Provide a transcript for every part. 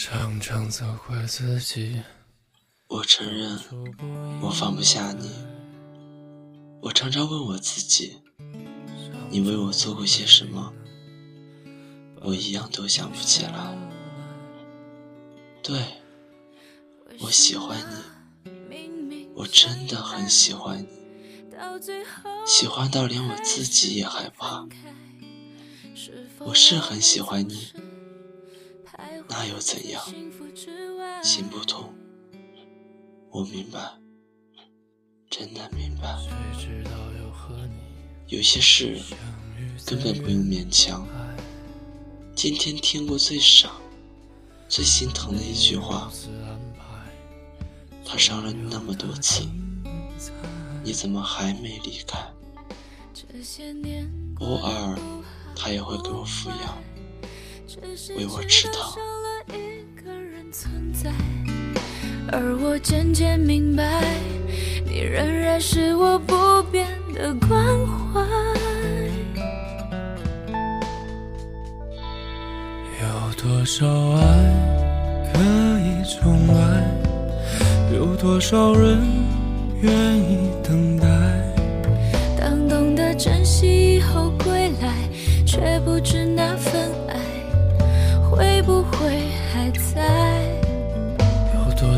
常常责怪自己。我承认我放不下你，我常常问我自己，你为我做过些什么？我一样都想不起来。对，我喜欢你，我真的很喜欢你，喜欢到连我自己也害怕。我是很喜欢你。那又怎样？心不痛，我明白，真的明白。有些事根本不用勉强。今天听过最傻、最心疼的一句话，他伤了你那么多次，你怎么还没离开？偶尔，他也会给我敷药，喂我吃糖。而我渐渐明白，你仍然是我不变的关怀。有多少爱可以重来？有多少人愿意等待？当懂得珍惜以后归来，却不知那份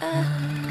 Uh.